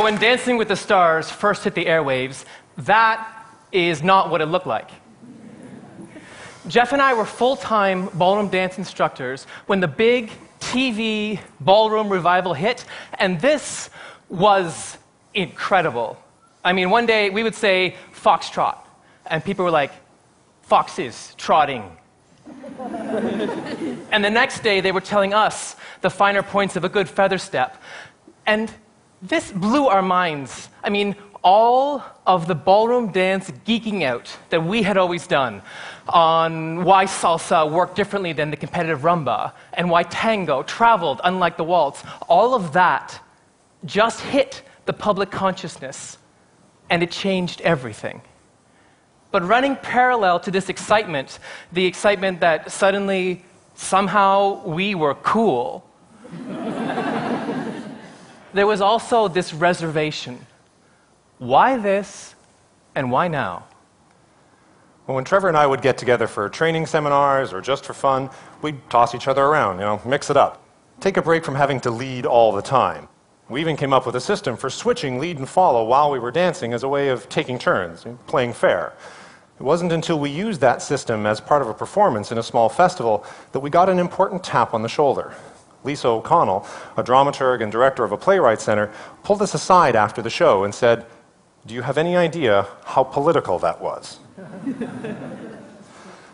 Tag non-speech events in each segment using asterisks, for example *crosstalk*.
So when Dancing with the Stars first hit the airwaves, that is not what it looked like. Jeff and I were full time ballroom dance instructors when the big TV ballroom revival hit, and this was incredible. I mean, one day we would say foxtrot, and people were like, foxes trotting. *laughs* and the next day they were telling us the finer points of a good feather step. And this blew our minds. I mean, all of the ballroom dance geeking out that we had always done on why salsa worked differently than the competitive rumba and why tango traveled unlike the waltz, all of that just hit the public consciousness and it changed everything. But running parallel to this excitement, the excitement that suddenly somehow we were cool, there was also this reservation. Why this and why now? Well, when Trevor and I would get together for training seminars or just for fun, we'd toss each other around, you know, mix it up. Take a break from having to lead all the time. We even came up with a system for switching lead and follow while we were dancing as a way of taking turns, playing fair. It wasn't until we used that system as part of a performance in a small festival that we got an important tap on the shoulder. Lisa O'Connell, a dramaturg and director of a playwright center, pulled us aside after the show and said, Do you have any idea how political that was? *laughs*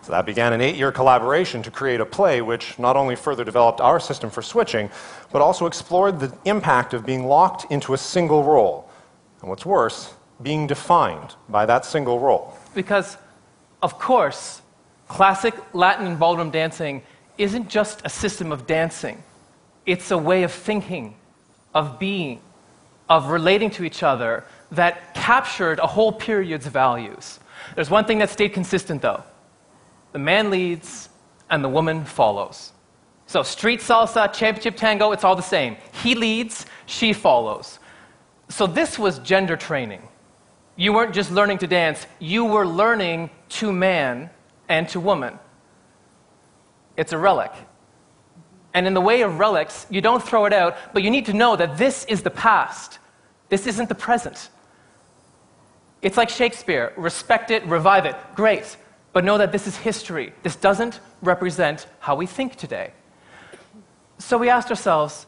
so that began an eight year collaboration to create a play which not only further developed our system for switching, but also explored the impact of being locked into a single role. And what's worse, being defined by that single role. Because, of course, classic Latin ballroom dancing isn't just a system of dancing. It's a way of thinking, of being, of relating to each other that captured a whole period's values. There's one thing that stayed consistent, though the man leads and the woman follows. So, street salsa, championship tango, it's all the same. He leads, she follows. So, this was gender training. You weren't just learning to dance, you were learning to man and to woman. It's a relic. And in the way of relics, you don't throw it out, but you need to know that this is the past. This isn't the present. It's like Shakespeare respect it, revive it. Great. But know that this is history. This doesn't represent how we think today. So we asked ourselves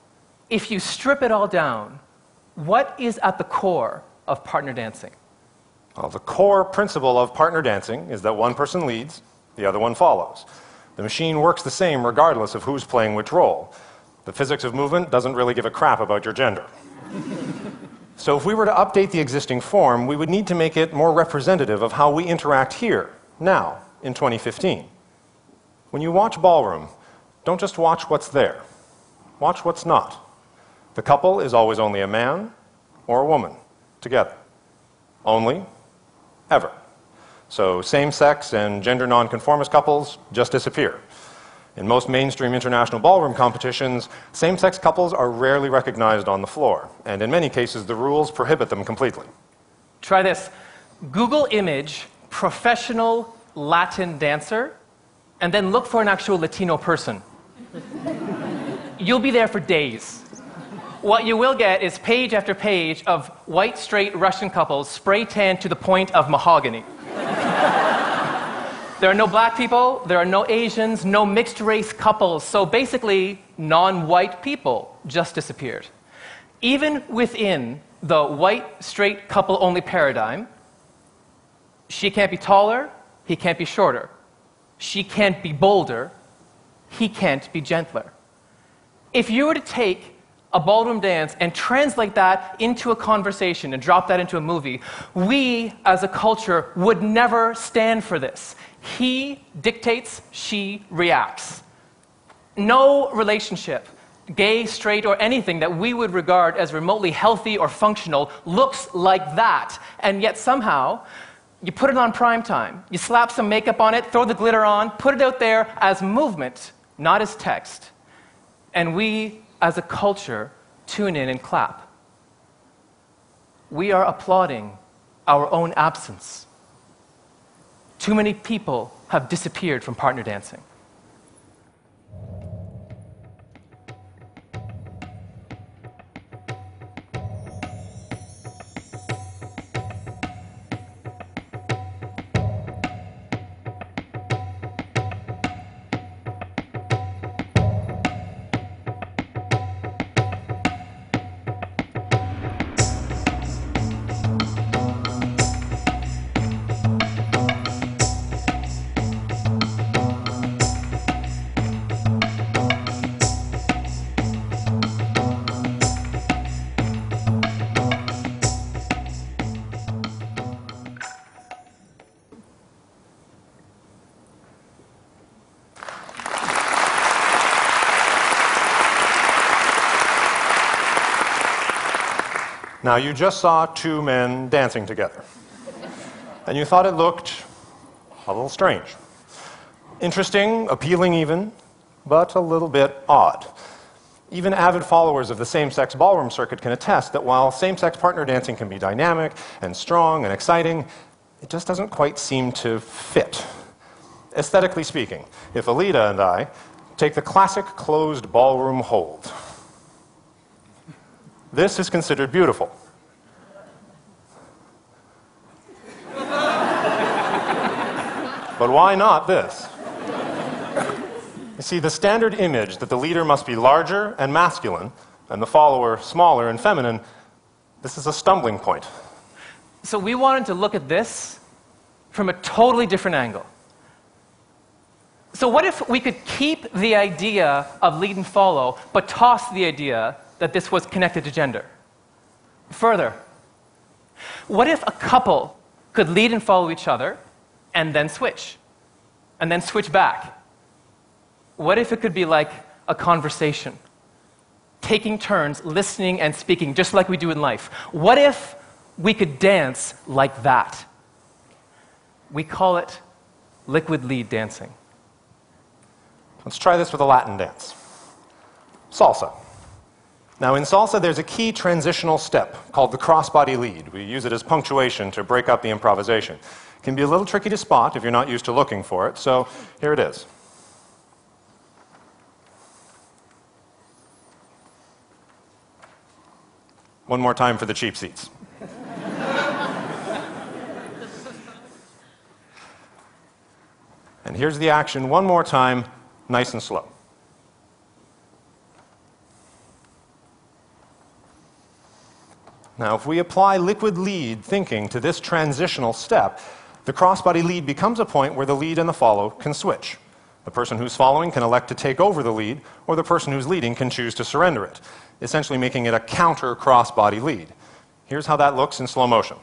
if you strip it all down, what is at the core of partner dancing? Well, the core principle of partner dancing is that one person leads, the other one follows. The machine works the same regardless of who's playing which role. The physics of movement doesn't really give a crap about your gender. *laughs* so, if we were to update the existing form, we would need to make it more representative of how we interact here, now, in 2015. When you watch ballroom, don't just watch what's there, watch what's not. The couple is always only a man or a woman together. Only, ever. So same sex and gender nonconformist couples just disappear. In most mainstream international ballroom competitions, same sex couples are rarely recognized on the floor, and in many cases, the rules prohibit them completely. Try this Google image professional Latin dancer, and then look for an actual Latino person. You'll be there for days. What you will get is page after page of white, straight Russian couples spray tanned to the point of mahogany. There are no black people, there are no Asians, no mixed race couples. So basically, non white people just disappeared. Even within the white, straight couple only paradigm, she can't be taller, he can't be shorter. She can't be bolder, he can't be gentler. If you were to take a ballroom dance and translate that into a conversation and drop that into a movie, we as a culture would never stand for this. He dictates, she reacts. No relationship, gay, straight, or anything that we would regard as remotely healthy or functional looks like that. And yet somehow, you put it on prime time, you slap some makeup on it, throw the glitter on, put it out there as movement, not as text. And we as a culture, tune in and clap. We are applauding our own absence. Too many people have disappeared from partner dancing. Now, you just saw two men dancing together, and you thought it looked a little strange. Interesting, appealing even, but a little bit odd. Even avid followers of the same sex ballroom circuit can attest that while same sex partner dancing can be dynamic and strong and exciting, it just doesn't quite seem to fit. Aesthetically speaking, if Alida and I take the classic closed ballroom hold, this is considered beautiful. but why not this? You see, the standard image that the leader must be larger and masculine, and the follower smaller and feminine, this is a stumbling point. So we wanted to look at this from a totally different angle. So, what if we could keep the idea of lead and follow, but toss the idea that this was connected to gender? Further, what if a couple could lead and follow each other and then switch? And then switch back? What if it could be like a conversation? Taking turns, listening and speaking, just like we do in life. What if we could dance like that? We call it liquid lead dancing. Let's try this with a Latin dance salsa. Now, in salsa, there's a key transitional step called the crossbody lead. We use it as punctuation to break up the improvisation. It can be a little tricky to spot if you're not used to looking for it, so here it is. One more time for the cheap seats. *laughs* and here's the action one more time, nice and slow. Now, if we apply liquid lead thinking to this transitional step, the crossbody lead becomes a point where the lead and the follow can switch. The person who's following can elect to take over the lead, or the person who's leading can choose to surrender it essentially making it a counter crossbody lead. Here's how that looks in slow motion.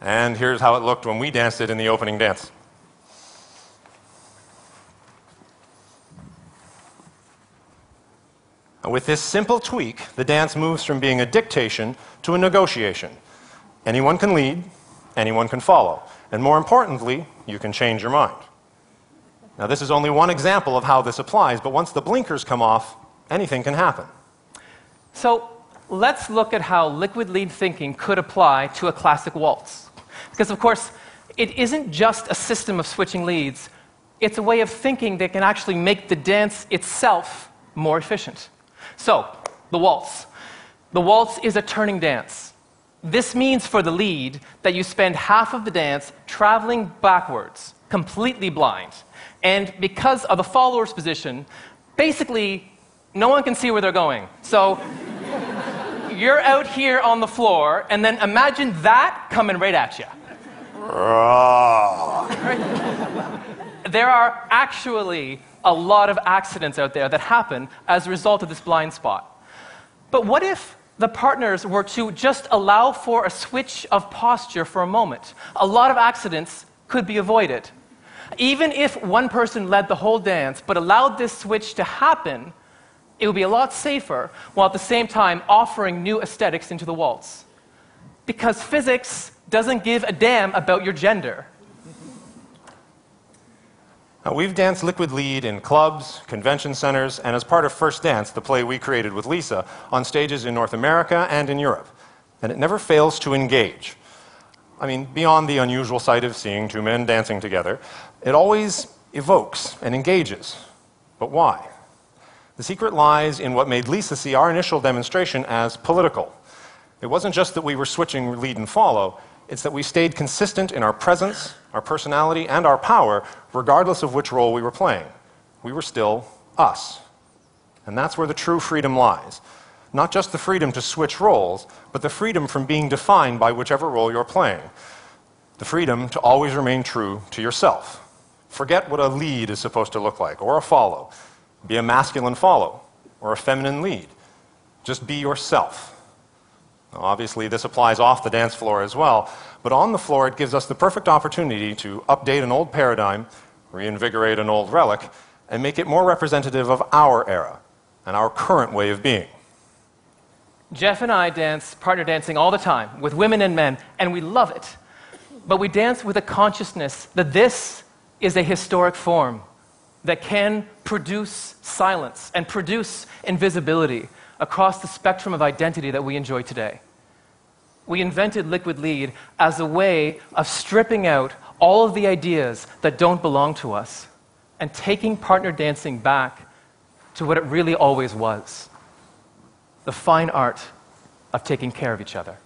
And here's how it looked when we danced it in the opening dance. With this simple tweak, the dance moves from being a dictation to a negotiation. Anyone can lead, anyone can follow. And more importantly, you can change your mind. Now, this is only one example of how this applies, but once the blinkers come off, anything can happen. So, let's look at how liquid lead thinking could apply to a classic waltz. Because, of course, it isn't just a system of switching leads, it's a way of thinking that can actually make the dance itself more efficient. So, the waltz. The waltz is a turning dance. This means for the lead that you spend half of the dance traveling backwards, completely blind. And because of the follower's position, basically, no one can see where they're going. So you're out here on the floor, and then imagine that coming right at you. there are actually a lot of accidents out there that happen as a result of this blind spot. But what if the partners were to just allow for a switch of posture for a moment, a lot of accidents could be avoided. Even if one person led the whole dance but allowed this switch to happen, it would be a lot safer while at the same time offering new aesthetics into the waltz. Because physics doesn't give a damn about your gender. Now, we've danced Liquid Lead in clubs, convention centers, and as part of First Dance, the play we created with Lisa, on stages in North America and in Europe. And it never fails to engage. I mean, beyond the unusual sight of seeing two men dancing together, it always evokes and engages. But why? The secret lies in what made Lisa see our initial demonstration as political. It wasn't just that we were switching lead and follow, it's that we stayed consistent in our presence, our personality, and our power, regardless of which role we were playing. We were still us. And that's where the true freedom lies. Not just the freedom to switch roles, but the freedom from being defined by whichever role you're playing. The freedom to always remain true to yourself. Forget what a lead is supposed to look like, or a follow. Be a masculine follow, or a feminine lead. Just be yourself. Obviously, this applies off the dance floor as well, but on the floor, it gives us the perfect opportunity to update an old paradigm, reinvigorate an old relic, and make it more representative of our era and our current way of being. Jeff and I dance partner dancing all the time with women and men, and we love it. But we dance with a consciousness that this is a historic form that can produce silence and produce invisibility across the spectrum of identity that we enjoy today. We invented liquid lead as a way of stripping out all of the ideas that don't belong to us and taking partner dancing back to what it really always was the fine art of taking care of each other.